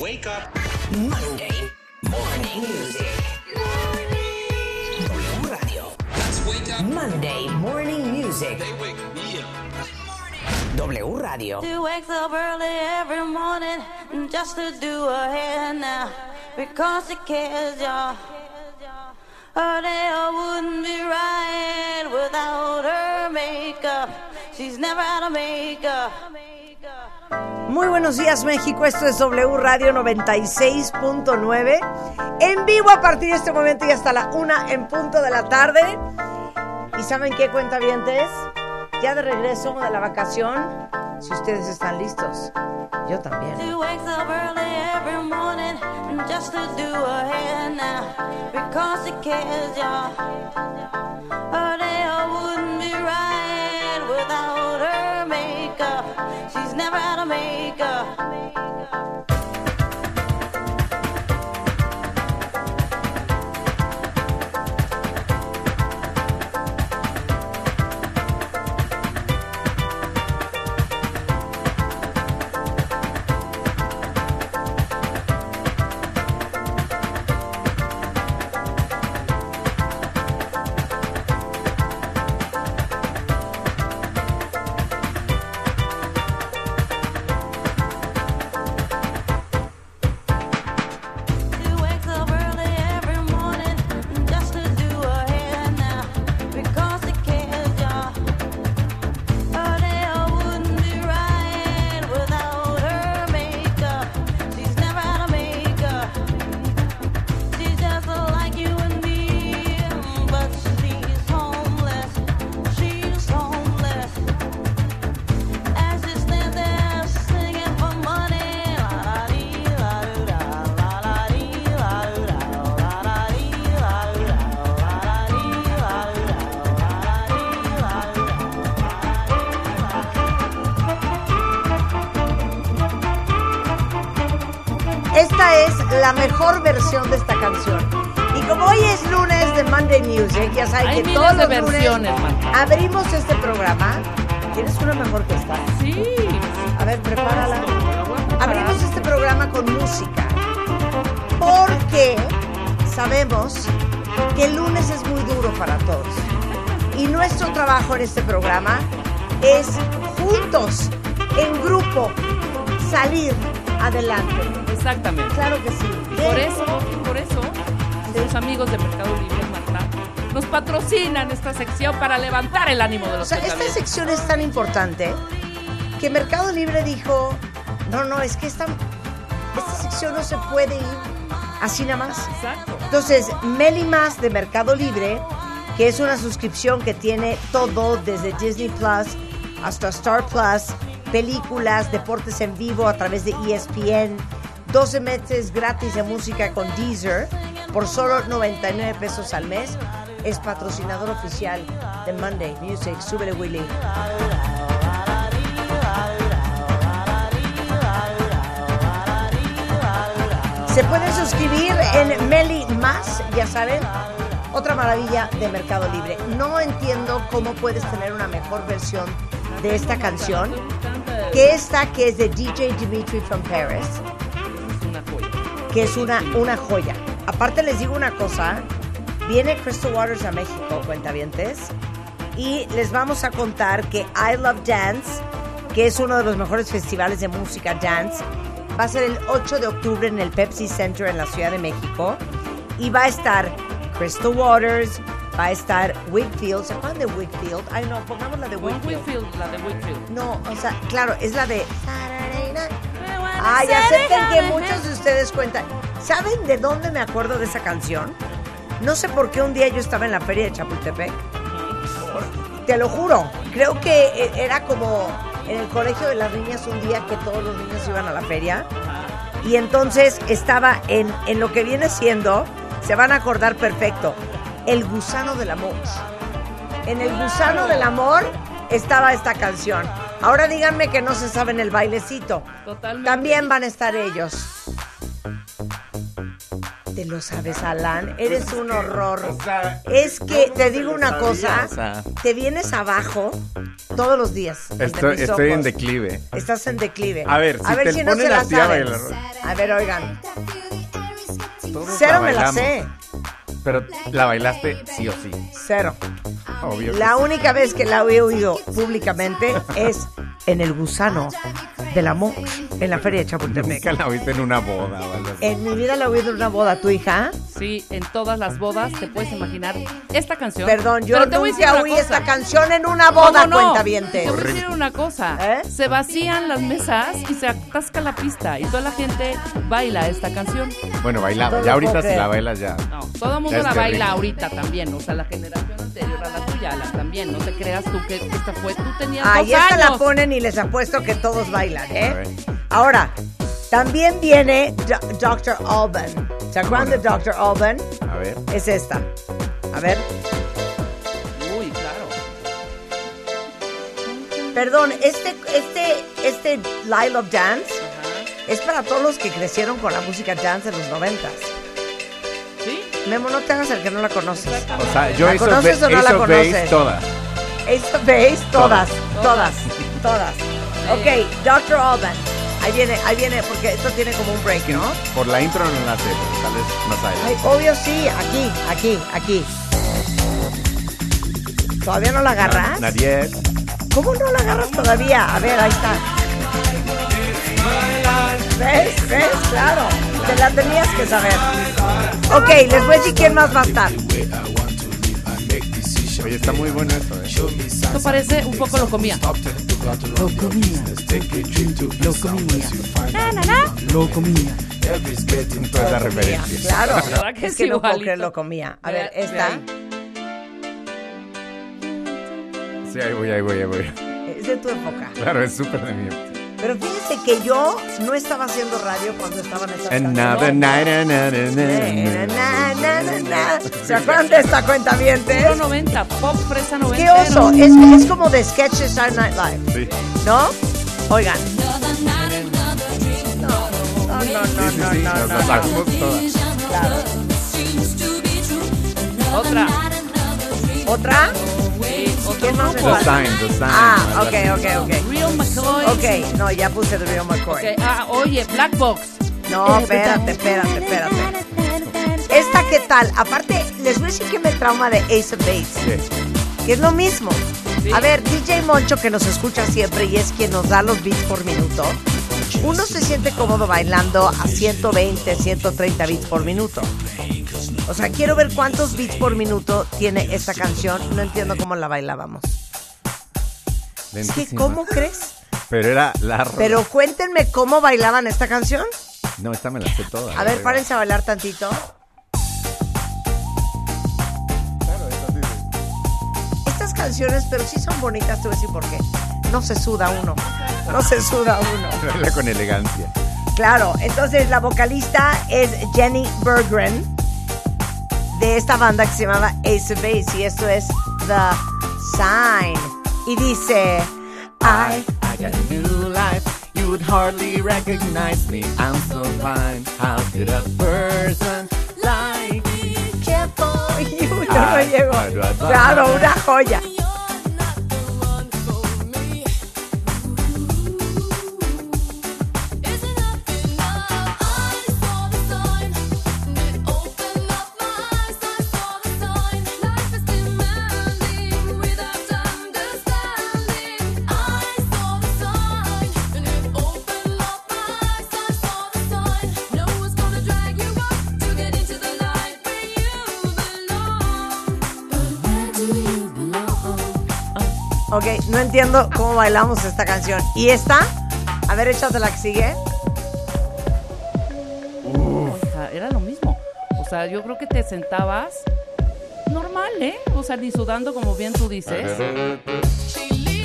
Wake up. Monday Morning Music. W Radio. Let's wake up. Monday Morning Music. They wake me up. W Radio. She wakes up early every morning just to do her hair now because she cares, y'all. Her day wouldn't be right without her makeup. She's never out of makeup. Muy buenos días México, esto es W Radio 96.9 en vivo a partir de este momento y hasta la una en punto de la tarde. ¿Y saben qué cuenta Ya de regreso de la vacación, si ustedes están listos, yo también. never had a makeup. Versión de esta canción. Y como hoy es lunes de Monday Music, ya saben Hay que todos los lunes abrimos este programa. ¿Tienes una mejor que esta? Sí. A ver, prepárala. Abrimos este programa con música porque sabemos que el lunes es muy duro para todos. Y nuestro trabajo en este programa es juntos, en grupo, salir adelante. Exactamente. Claro que sí. Por eso, por eso, los amigos de Mercado Libre, Marta, nos patrocinan esta sección para levantar el ánimo de O los sea, esta sección es tan importante que Mercado Libre dijo, no, no, es que esta, esta sección no se puede ir así nada más. Exacto. Entonces, Meli Más de Mercado Libre, que es una suscripción que tiene todo desde Disney Plus hasta Star Plus, películas, deportes en vivo a través de ESPN, 12 meses gratis de música con Deezer por solo 99 pesos al mes, es patrocinador oficial de Monday Music. Súbele, Willy. Se pueden suscribir en Meli Más, ya saben. Otra maravilla de Mercado Libre. No entiendo cómo puedes tener una mejor versión de esta canción que esta que es de DJ Dimitri from Paris. Que es una, una joya. Aparte les digo una cosa, viene Crystal Waters a México, cuentavientes, y les vamos a contar que I Love Dance, que es uno de los mejores festivales de música dance, va a ser el 8 de octubre en el Pepsi Center en la Ciudad de México, y va a estar Crystal Waters, va a estar Whitfield, ¿se acuerdan de Whitfield? Ay no, pongamos la de Whitfield. Whitfield, la de Whitfield. No, o sea, claro, es la de. Ay, acepten que muchos de ustedes cuentan. ¿Saben de dónde me acuerdo de esa canción? No sé por qué un día yo estaba en la feria de Chapultepec. Te lo juro. Creo que eh, era como en el colegio de las niñas un día que todos los niños iban a la feria. Y entonces estaba en, en lo que viene siendo, se van a acordar perfecto, El gusano del amor. En El gusano del amor estaba esta canción. Ahora díganme que no se saben el bailecito. Totalmente. También van a estar ellos. ¿Te lo sabes, Alan? Eres un horror. Es que te digo una cosa, o sea. te vienes abajo todos los días. Estoy, en declive. Estás en declive. A ver, si te no ponen se la a saben. A ver, oigan. Todos Cero me la sé. Pero la bailaste sí o sí. Cero. Obvio. que La sí. única vez que la he oído públicamente es en El Gusano del Amor, en la Feria de Chapultepec. Nunca la oíste en una boda así. En mi vida la he oído en una boda, tu hija. Sí, en todas las bodas te puedes imaginar esta canción. Perdón, yo Pero te voy a nunca oí cosa. esta canción en una boda, ¿Cómo no? cuentavientes. Te voy a decir una cosa. ¿Eh? Se vacían las mesas y se atasca la pista y toda la gente baila esta canción. Bueno, bailaba. Ya ahorita si la bailas ya. No, todo el mundo Ya es la terrible. baila ahorita también. O sea, la generación anterior a la tuya la también. No te creas tú que esta fue. Tú tenías Ahí dos esta la años. ponen y les apuesto que todos bailan, ¿eh? Ahora, también viene Do- Dr. Alban. ¿Se acuerdan de Dr. Alban? A ver. Es esta. A ver. Uy, claro. Perdón, este, este, este Lyle of Dance Ajá. es para todos los que crecieron con la música dance en los noventas. Memo, no te hagas el que no la conoces. O sea, yo ¿La conoces o no la conoces? todas. Ace of Base, todas, todas, todas. Ok, Dr. Alban. Ahí viene, ahí viene, porque esto tiene como un break, ¿no? Por la intro no la sé, pero tal vez más Ay, adelante. obvio sí, aquí, aquí, aquí. ¿Todavía no la agarras? Nadie. ¿Cómo no la agarras todavía? A ver, ahí está. ¿Ves? ¿Ves? Claro. Te la tenías que saber. Ok, les voy a decir quién más va a estar. Oye, está muy bueno esto, ¿eh? Esto parece un poco lo comía. Lo comía. Lo comía. Na, na, na. Lo comía. Claro. ¿Verdad que es que no puedo creer lo comía. A ver, Ve- ve esta. Sí, ahí voy, ahí voy, ahí voy. es de tu época. Claro, es súper de mí. Pero fíjense que yo no estaba haciendo radio cuando estaban esas Another canciones. night, another Eh, night. na, na, na, na. ¿Se acuerdan de esta cuenta bien? Puro 90, pop fresa 90. ¡Qué oso! Es, es como de sketch de Saturday Night Live, Sí, ¿no? Oigan. No, no, no, no, no, no. Claro. Otra. ¿Otra? Otro ¿Quién más me grupo. The Sign, The Sign. Ah, ok, ok, ok. Real McCoy. Ok, no, ya puse The Real McCoy. Ok, Ah, oye, Black Box. No, espérate, espérate, espérate. ¿Esta qué tal? Aparte, les voy a decir que me trauma de Ace of Base, Sí. que es lo mismo. Sí. A ver, DJ Moncho, que nos escucha siempre y es quien nos da los beats por minuto, uno se siente cómodo bailando a 120, 130 beats por minuto. O sea, quiero ver cuántos beats por minuto tiene esta canción. No entiendo cómo la bailábamos. Es que. ¿cómo crees? Pero era la Pero cuéntenme cómo bailaban esta canción. No, esta me la sé toda. A ver, párense a bailar tantito. Estas canciones, pero sí son bonitas, te voy a decir por qué. No se suda uno. No se suda uno. Baila con elegancia. Claro, entonces la vocalista es Jenny Berggren de esta banda que se llamaba Ace of Base y esto es The Sign. Y dice, I I got a new life. You would hardly recognize me. I'm so fine. How could a person like me? care for you. Yo no llego. Claro, una joya. Entiendo cómo bailamos esta canción. ¿Y esta? A ver, échate la que sigue. O sea, era lo mismo. O sea, yo creo que te sentabas normal, ¿eh? O sea, ni sudando como bien tú dices.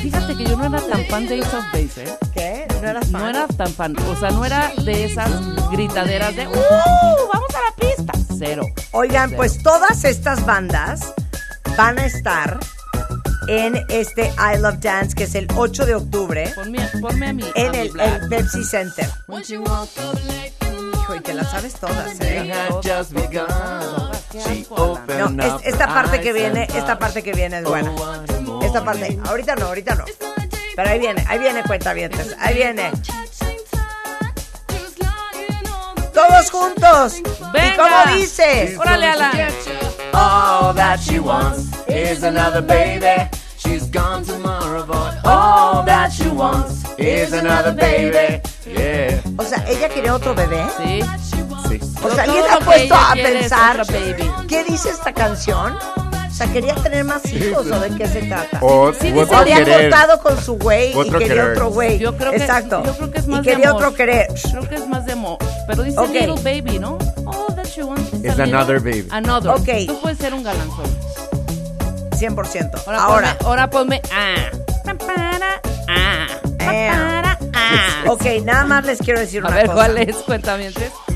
Fíjate que yo no era tan fan de Ace of Base, ¿eh? ¿Qué? ¿No eras fan? No era tan fan. O sea, no era de esas gritaderas de ¡Uh! ¡Vamos a la pista! Cero. Oigan, Cero. pues todas estas bandas van a estar en este I Love Dance, que es el 8 de octubre, Ponme, ponme a mi. a en mi el, el Pepsi Center. Hijo, y te las sabes todas, ¿eh? No, es- esta parte que viene, esta parte que viene es buena. "Oh, Esta parte, ahorita no, ahorita no. Pero ahí viene, ahí viene cuentavientes, ahí viene. Todos juntos. ¿Y Venga. cómo dice? Órale, Alan. All that she wants is another baby. She's gone tomorrow, boy. All that she wants is another baby. Yeah. O sea, ella quería otro bebé. Sí. Sí. O sea, ¿alguien ha puesto a pensar qué dice esta canción? O sea, quería tener más hijos o de qué se trata. O Sí, dice había querer. cortado con su güey y quería querer. otro güey. Yo creo que, Exacto. Yo creo que es más y quería de amor. otro querer. Creo que es más de amor. Pero dice Ok. little baby, ¿no? All that she wants is another baby. Another. Ok. Tú puedes ser un galanzón. 100%. Ahora, Ahora, ponme, ahora ponme ah. Ah. Ah. ok, nada más les quiero decir A una ver cosa. cuál es, cuéntame.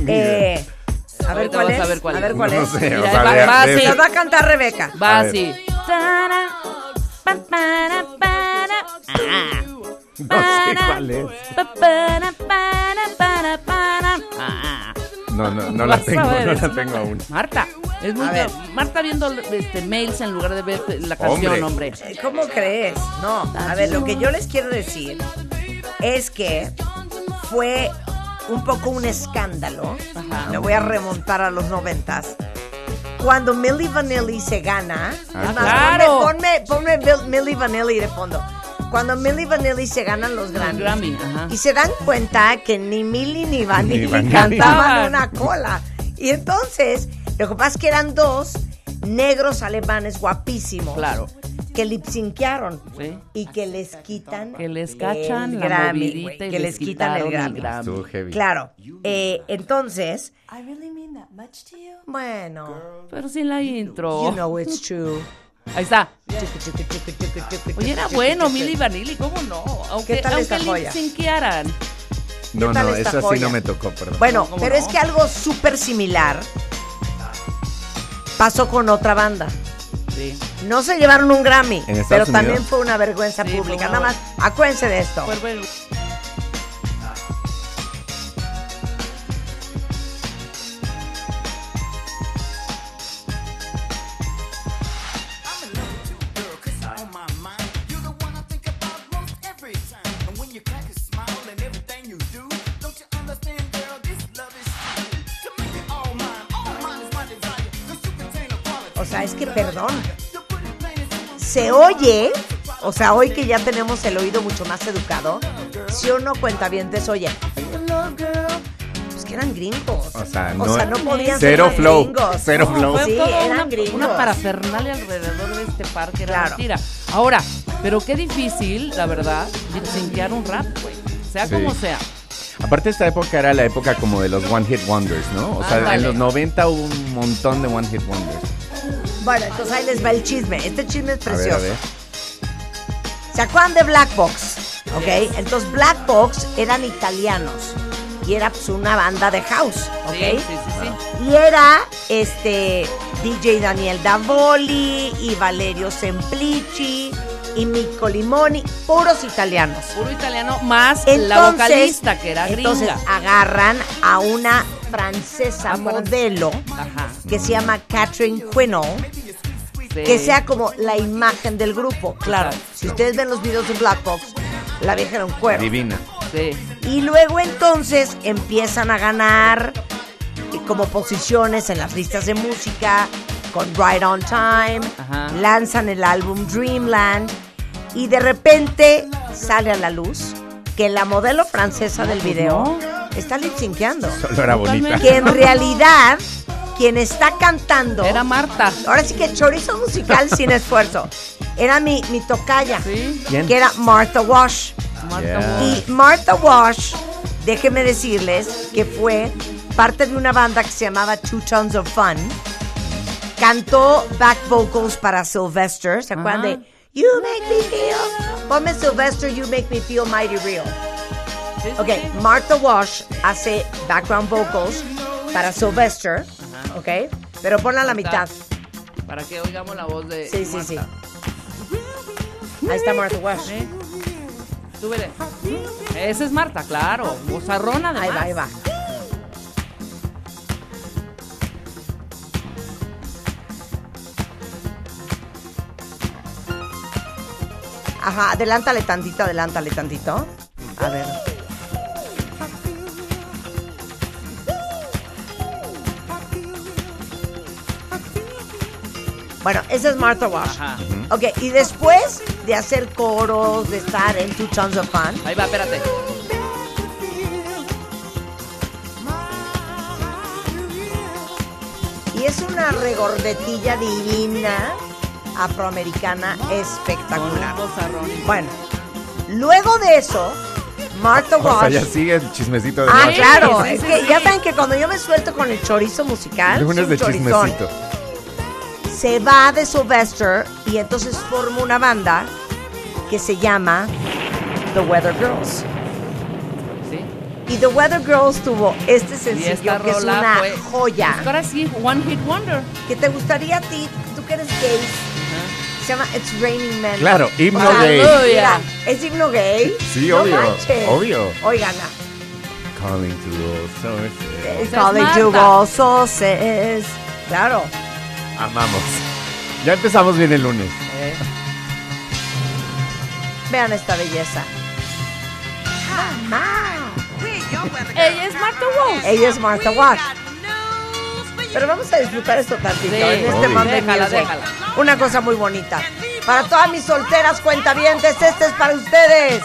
Eh, a ver Ahorita cuál vas es. a ver cuál a ver es. cuál No es. sé, o Mira, sea, va- de- va de- así. Va a cantar Rebeca. Va A ver. así. Tara, pa, para, para, ah. No sé Para, cuál es. pa, para, para, para, para, ah. No, no, no la Vas a tengo, ver, no es la una- tengo aún. Marta, es muy ver. Marta viendo este, mails en lugar de ver la canción, hombre. Eh, ¿Cómo crees? No, a ver, lo que yo les quiero decir es que fue un poco un escándalo. Ajá. Me voy a remontar a los noventas. Cuando Milli Vanilli se gana, Ah, es más, claro. ponme, ponme, ponme Bill- Milli Vanilli de fondo. Cuando Milli Vanilli se ganan los Grammys Grammy, ajá. y se dan cuenta que ni Milli ni Vanilli Ni Vanilli. cantaban Cantaban. una cola. Y entonces, lo que pasa es que eran dos negros alemanes guapísimos Claro. que lipsinquearon Sí. y que les quitan Que les el cachan la Grammy, que les les quitan el quitaron el Grammy. Grammy. Estuvo heavy. Claro. Eh, entonces, bueno, Pero sin la intro. you know it's true. Ahí está. Oye, era bueno, Milli Vanilli, ¿cómo no? Aunque, ¿Qué tal esta aunque joya? No, no, esa sí no me tocó, perdón. Bueno, ¿cómo pero no? es que algo súper similar pasó con otra banda. Sí. No se llevaron un Grammy, ¿En Estados pero Unidos? también fue una vergüenza Sí, pública. Nada más, acuérdense de esto. O sea, es que perdón. Se oye, o sea, hoy que ya tenemos el oído mucho más educado, si o no cuenta bien, oye, pues que eran gringos. O sea, o no- sea, no podían Cero ser flow, gringos. cero flow. Sí, eran una, gringos. una parafernalia alrededor de este parque, era Claro. mentira. Ahora, pero qué difícil, la verdad, lip-synquear un rap, güey. Sea Sí. como sea. Aparte esta época era la época como de los One Hit Wonders, ¿no? O sea, en los 90 hubo un montón de One Hit Wonders. Bueno, entonces ahí les va el chisme. Este chisme es A ver, precioso. a ver. ¿Se acuerdan de Black Box? ¿Ok? Entonces Black Box eran italianos y era pues una banda de house, ¿ok? Sí, sí, sí, sí. Y era este DJ Daniel Davoli y Valerio Semplici y Mico Limoni, puros italianos. Puro italiano, más Entonces, la vocalista, que era entonces gringa. agarran a una francesa Ah, modelo Ajá. que se llama Catherine Quinol, Sí. que sea como la imagen del grupo. Claro, si ustedes ven los videos de Black Box, la vieja era un cuero. Divina. Sí. Y luego entonces empiezan a ganar como posiciones en las listas de música con Right on Time, Ajá. lanzan el álbum Dreamland y de repente sale a la luz que la modelo francesa del pues video está lip synceando. Solo era bonita. Que en realidad quien está cantando Era Marta. Ahora sí que chorizo musical sin esfuerzo. Era mi, mi tocaya, Sí. ¿Quién? que era Martha Wash. Marta Yeah. Wash. Y Martha Wash, déjenme decirles que fue parte de una banda que se llamaba Two Tons of Fun. Cantó back vocals para Sylvester. ¿Se acuerdan de You make me feel. Ponme Sylvester, You make me feel mighty real. Ok. Martha Wash hace background vocals para Sylvester, ok, pero ponla a la mitad. Para que oigamos la voz de Sí, sí, sí. Ahí está Martha Wash. ¿Eh? Súbele. Esa es Marta, claro. Bozarrona además. Ahí va, ahí va. Ajá, adelántale tantito, adelántale tantito. A ver. Bueno, esa es Martha Wash. Ajá. Ok, y después de hacer coros, de estar en Two Tons of Fun, Ahí va, espérate. Y es una regordetilla divina afroamericana espectacular. Bueno, luego de eso, Martha O sea, Wash. ya sigue el chismecito de ah, Marta. claro, sí, es sí, que sí. ya saben que cuando yo me suelto con el chorizo musical, Lunes es de chorizón. chismecito. se va de Sylvester y entonces forma una banda que se llama The Weather Girls. ¿Sí? Y The Weather Girls tuvo este sencillo que es una fue. joya. Pues ahora sí, One Hit Wonder. Que te gustaría a ti, tú que eres gay, se llama It's Raining Men. Claro, himno O sea, gay. Mira, ¿es himno gay? Sí, No obvio, manches. obvio. Oigan, Calling to all sources. es calling to all sources. Claro. Amamos. Ya empezamos bien el lunes. Eh, Vean esta belleza. Ella es Marta Walsh. Ella es Martha Wash. Pero vamos a disfrutar esto tantito Sí. en este. Monday déjala. Una cosa muy bonita. Para todas mis solteras cuentavientes, este es para ustedes.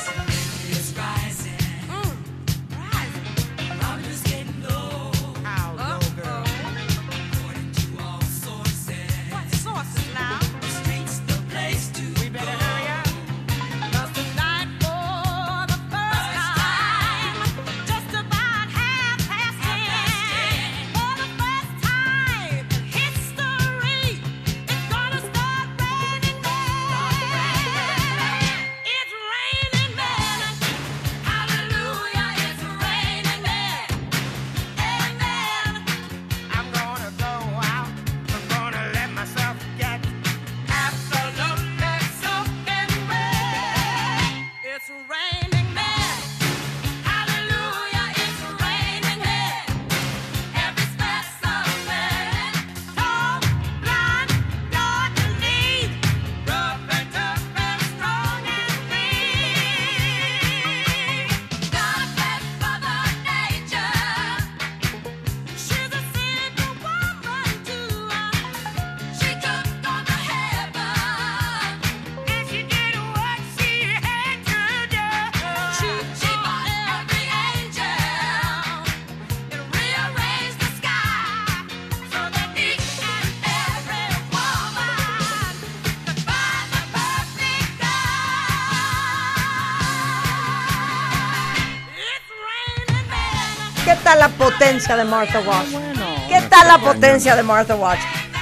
Potencia de Martha Wash? bueno. ¿Qué tal la potencia de Martha Wash?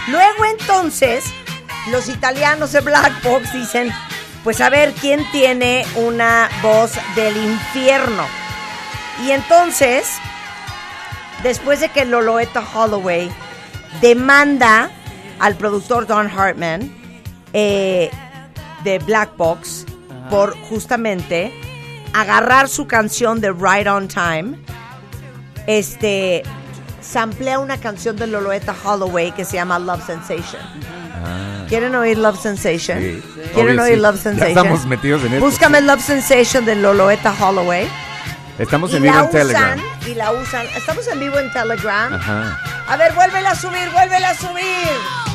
Luego entonces, los italianos de Black Box dicen, pues a ver quién tiene una voz del infierno. Y entonces, después de que Loloetta Holloway demanda al productor Don Hartman eh, de Black Box por justamente agarrar su canción de Right on Time, este samplea una canción de Loloetta Holloway que se llama Love Sensation. ¿Quieren oír Love Sensation? Sí. ¿Quieren Obvio, oír sí. Love Ya Sensation? estamos metidos en esto. Búscame Love Sensation de Loloetta Holloway. Estamos en vivo en Telegram. usan, y la usan. Estamos en vivo en Telegram. Ajá. A ver, vuélvela a subir, vuélvela a subir.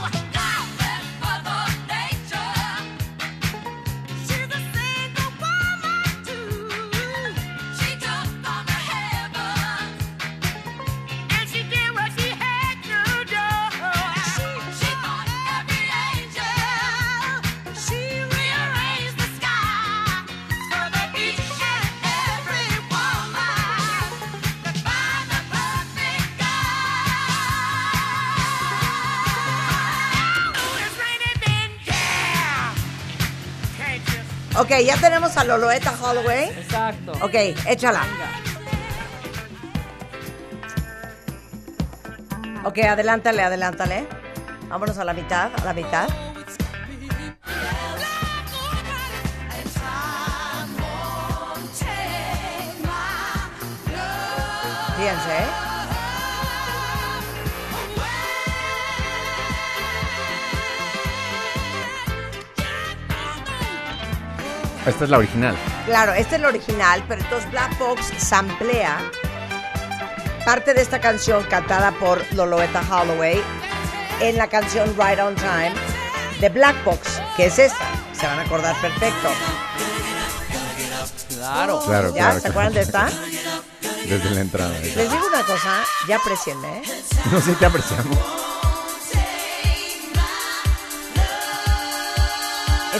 Ya tenemos a Loloeta Holloway. Exacto. Ok, échala. Ok, adelántale, adelántale. Vámonos a la mitad, a la mitad. Fíjense, ¿eh? Esta es la original. Claro, este es el original, pero entonces Black Box samplea parte de esta canción cantada por Loloeta Holloway en la canción Right on Time de Black Box, que es esta. Se van a acordar perfecto. Claro. Claro, ¿Ya? claro. ¿Se acuerdan de esta? Desde la entrada. Les digo una cosa, ya aprecienme, ¿eh? No sé, te apreciamos.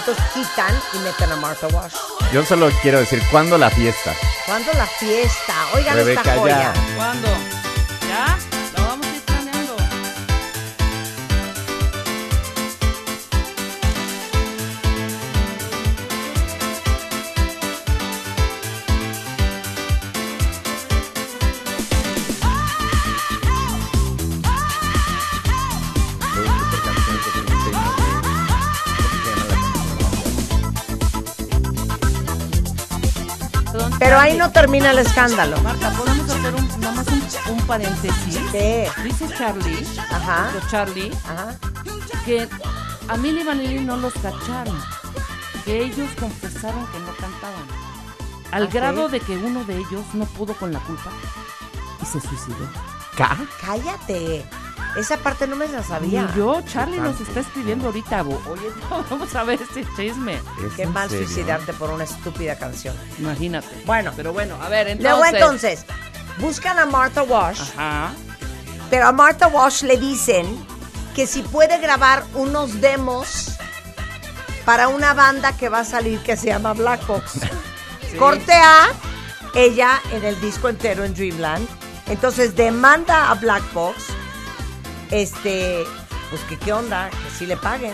Entonces quitan y meten a Martha Wash. Yo solo quiero decir, ¿cuándo la fiesta? ¿Cuándo la fiesta? Oigan Rebeca, esta joya. ya. ¿Cuándo? Ahí no termina el escándalo. Marta, ¿podemos hacer un, nada más un, un paréntesis? ¿Qué? Dice Charlie, Ajá. Charlie, Ajá. que a Milly Vanilli no los cacharon, que ellos confesaron que no cantaban, al ¿Ah, grado de que uno de ellos no pudo con la culpa y se suicidó. ¿Ca? Cállate. Esa parte no me la sabía. Y yo, Charlie nos está escribiendo ahorita, bo- oye, no, vamos a ver este chisme. ¿Es Qué mal serio? suicidarte por una estúpida canción. Imagínate. Bueno. pero bueno, a ver, entonces. Luego entonces, buscan a Martha Wash, Ajá. pero a Martha Wash le dicen que si puede grabar unos demos para una banda que va a salir que se llama Black Box. Corte A, ella en el disco entero en Dreamland. Entonces demanda a Black Box, este, pues que qué onda, que sí le paguen.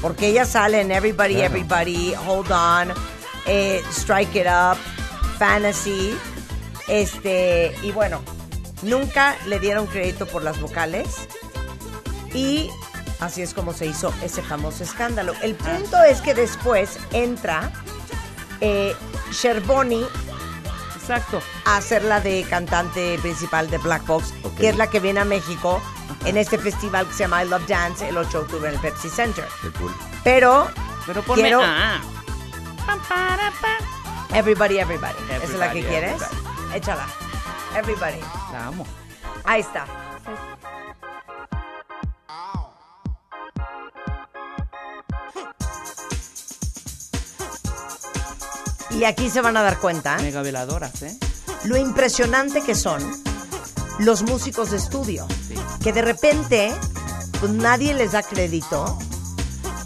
Porque ella sale en Everybody, Claro. Everybody, Hold On, eh, Strike It Up, Fantasy. Este, y bueno, nunca le dieron crédito por las vocales. Y así es como se hizo ese famoso escándalo. El punto es que después entra eh, Sherboni Exacto. a ser la de cantante principal de Black Box, que es la que viene a México en este festival que se llama I Love Dance el 8 de octubre en el Pepsi Center. Qué cool. Pero Pero ponme. Quiero- Ah. Para, pa. Everybody, Everybody, ¿esa es la que Everybody, quieres? everybody. Échala. Everybody. La amo. Ahí está. Y aquí se van a dar cuenta Mega veladoras, ¿eh? lo impresionante que son los músicos de estudio. Que de repente pues, nadie les da crédito,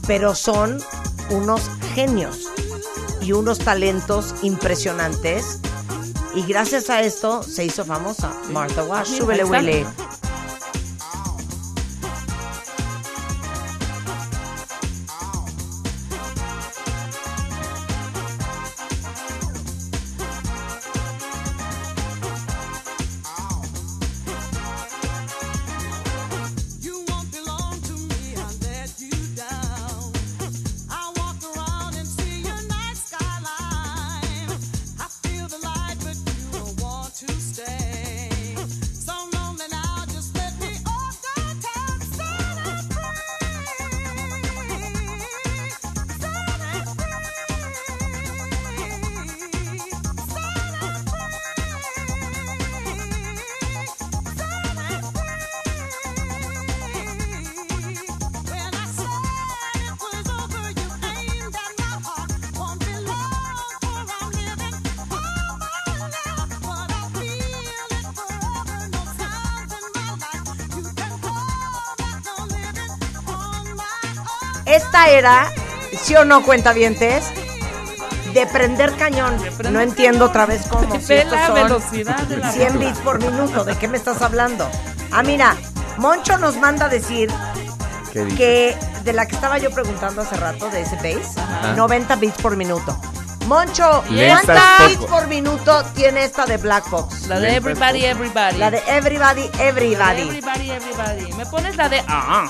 pero son unos genios y unos talentos impresionantes. Y gracias a esto se hizo famosa Martha Wash. Súbele. Willy. Esta era, sí o no, cuentavientes, de prender cañón. No entiendo otra vez cómo. si Ve la son velocidad de la 100 bits por minuto. ¿De qué me estás hablando? Ah, mira, Moncho nos manda a decir que de la que estaba yo preguntando hace rato, de ese bass, Ajá. 90 beats por minuto. Moncho, Lentas ¿cuántos beats poco. por minuto tiene esta de Black Box? La de Everybody. Everybody. La de Everybody, Everybody. Everybody, Everybody. Me pones la de. Ah.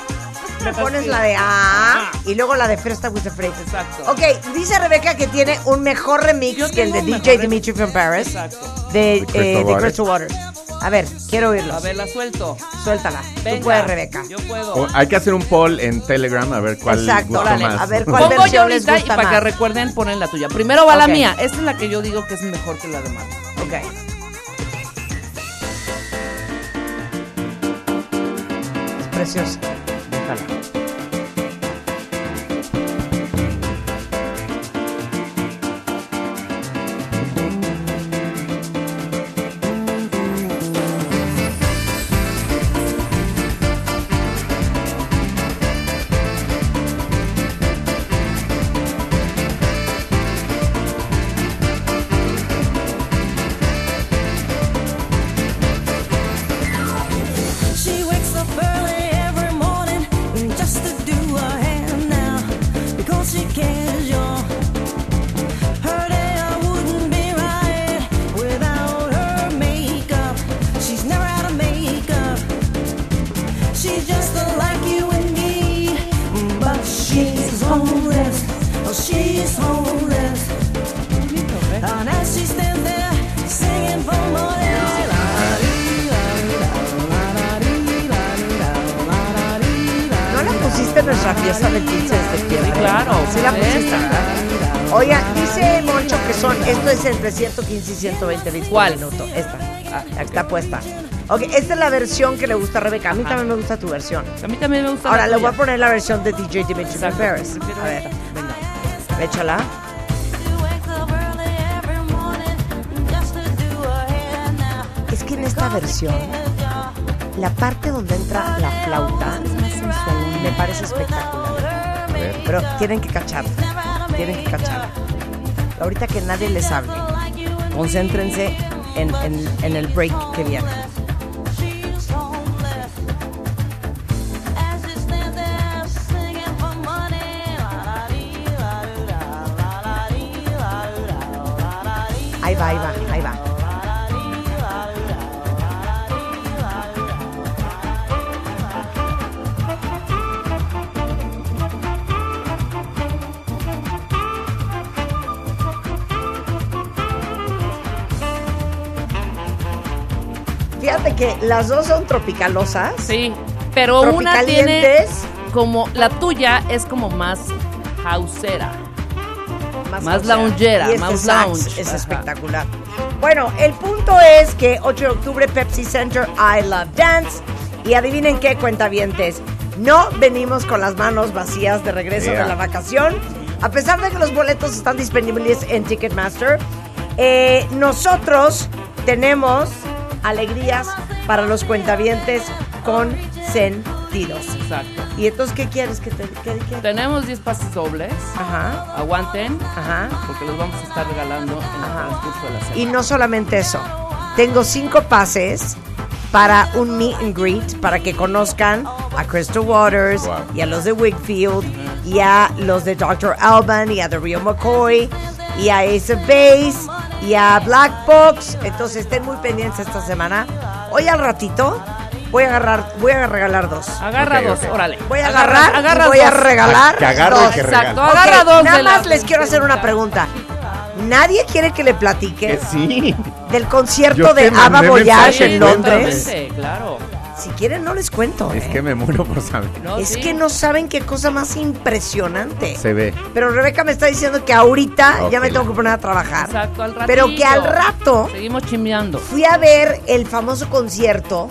Me pones la de Ah y luego la de Fresta with the Freight. Exacto. Ok, dice Rebeca que tiene un mejor remix Yo que el de tengo un DJ mejor Dimitri from Paris Exacto. de, De Crystal eh, de Waters. Crystal Waters. A ver, quiero oírlo. A ver, la suelto. Suéltala. Venga. Tú puedes, Rebeca. Yo puedo. O- hay que hacer un poll en Telegram a ver cuál Exacto, gusta órale, más. a ver cuál Pongo yo versión les ahorita y gusta para que más. recuerden ponen la tuya. Primero va Ok. la mía. Esta es la que yo digo que es mejor que la demás. Ok. Es preciosa. Déjala. She nuestra fiesta del 15 de septiembre? Sí, claro. Sí la pusiste. Oiga, dice Moncho que son, esto es entre 115 y 120 bits ¿Cuál? por minuto. Esta, ah, está puesta. Ok, esta es la versión que le gusta a Rebeca. A mí también me gusta tu versión. A mí también me gusta Ahora la le voy a poner la versión de DJ Dimitri Paris. A ver. Échala. Es que en esta versión, la parte donde entra la flauta me parece espectacular. Pero tienen que cacharla. Tienen que cacharla. Ahorita que nadie les hable, concéntrense en, en- en el break que viene. Va, ahí va, ahí va. Fíjate que las dos son tropicalosas. Sí, pero una tiene como la tuya es como más houseera. Más loungera, Y este más sax lounge. Es Ajá. espectacular. Bueno, el punto es que 8 de octubre Pepsi Center I Love Dance. Y adivinen qué cuentavientes. No venimos con las manos vacías de regreso Yeah. de la vacación. A pesar de que los boletos están disponibles en Ticketmaster, eh, nosotros tenemos alegrías para los cuentavientes con sentidos. Exacto. ¿Y entonces qué quieres que te que, que- Tenemos 10 pases dobles. Ajá, Aguanten, ajá. porque los vamos a estar regalando en el Ajá. transcurso de la semana. Y no solamente eso, tengo cinco pases para un meet and greet para que conozcan a Crystal Waters Wow. y a los de Wickfield y a los de Dr. Alban y a The Rio McCoy y a Ace of Base y a Black Box. Entonces estén muy pendientes esta semana. Hoy al ratito voy a agarrar, voy a regalar dos. Agarra dos, órale. Voy a Agarra- agarrar agarra y voy a regalar Que agarre dos. que Exacto, agarra dos Nada la- más les quiero hacer una pregunta. Nadie quiere que le platique Que sí. del concierto de mandé Voyage en. Londres. Claro. Si quieren no les cuento. Es ¿eh? que me muero por saber. No, es sí. que no saben qué cosa más impresionante. Se ve. Pero Rebeca me está diciendo que ahorita ya me tengo que poner a trabajar. Exacto, al ratito. Pero que al rato Seguimos chimbeando. fui a ver el famoso concierto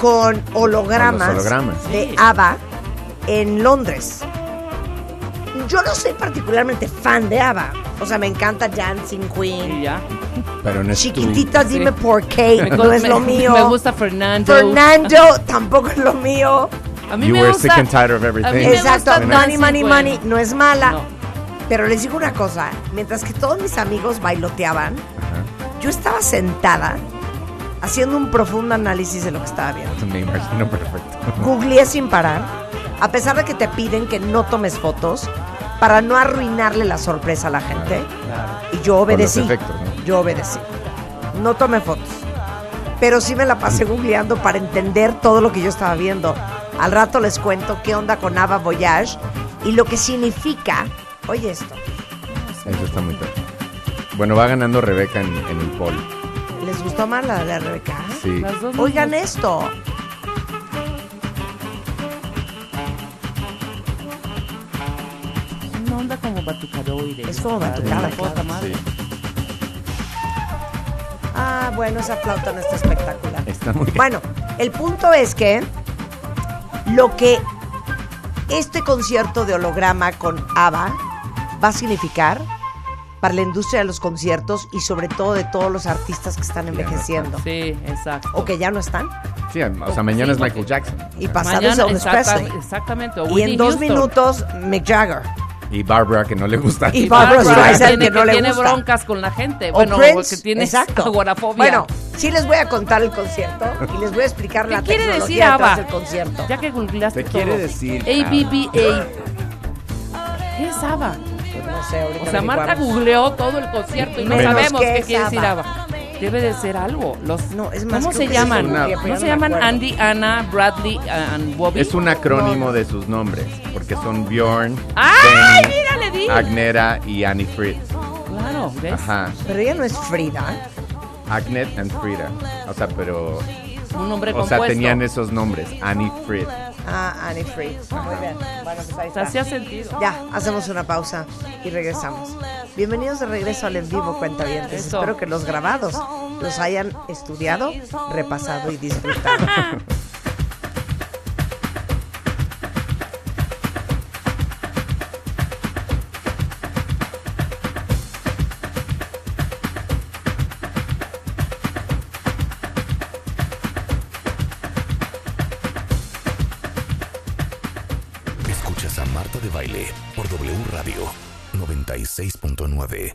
con hologramas, Con los hologramas. de Sí. ABBA en Londres. Yo no soy particularmente fan de ABBA. O sea, me encanta Dancing Queen. ya. Pero no es tu- Chiquitita, dime Sí. por qué. Me- No es me- lo mío. Me gusta Fernando. Fernando tampoco es lo mío. A mí You me were gusta. sick and tired of everything. Exacto, money, money, money. No es mala. No. Pero les digo una cosa. Mientras que todos mis amigos bailoteaban, yo estaba sentada haciendo un profundo análisis de lo que estaba viendo. Me imagino perfecto. Googleé sin parar A pesar de que te piden que no tomes fotos para no arruinarle la sorpresa a la gente. Y yo obedecí. efectos, ¿no? Yo obedecí. No tomé fotos. Pero sí me la pasé googleando para entender todo lo que yo estaba viendo. Al rato les cuento qué onda con Ava Voyage y lo que significa. Oye esto. Eso está muy top. Bueno, va ganando Rebeca en, en el poll. ¿Les gustó más la de Rebeca? Sí. Las dos Oigan esto. Una onda como batucadoide. Es como batucada, Una cosa claro. más. Sí. Ah, bueno, esa flauta no está espectacular. Está muy Bueno, el punto es que lo que este concierto de holograma con ABBA va a significar para la industria de los conciertos y sobre todo de todos los artistas que están no envejeciendo Sí, exacto. o que ya no están Sí, o sea, mañana es Michael Jackson. y pasados Mañana, Elvis exacta- Presley. exactamente. o Y en dos Houston. minutos Mick Jagger. Y Barbara, que no le gusta. Y Barbara Barbara, Streisand, tiene, que no le tiene gusta. broncas con la gente. O Bueno, Prince, que tiene exacto. agorafobia. Bueno, sí les voy a contar el concierto y les voy a explicar ¿Qué la quiere decir tecnología detrás ABBA? del concierto. Ya que googleaste Te quiere decir ABBA. ¿Qué es ABBA? Pues no sé, ahorita O sea, Marta googleó todo el concierto y no Menos sabemos que qué quiere decir ABBA. Debe de ser algo. Los, No, es más, ¿Cómo se llaman? es una- ¿Cómo pero se no me llaman? Andy, Anna, Bradley and Bobby. Es un acrónimo de sus nombres, porque son Bjorn, ¡Ay, Benny, mira, le di! Agneta y Annie Fritz. Claro, ¿ves? Ajá. Pero ella no es Frida. Agnet and Frida. O sea, pero. Un nombre O compuesto. sea, tenían esos nombres. Annie Fritz. Ah, Annie Fritz. Muy bien. Bueno, pues ahí O está. sí ha sentido. Ya, hacemos una pausa y regresamos. Bienvenidos de regreso al en vivo, cuentavientes. Eso. Espero que los grabados los hayan estudiado, repasado y disfrutado. 96.9.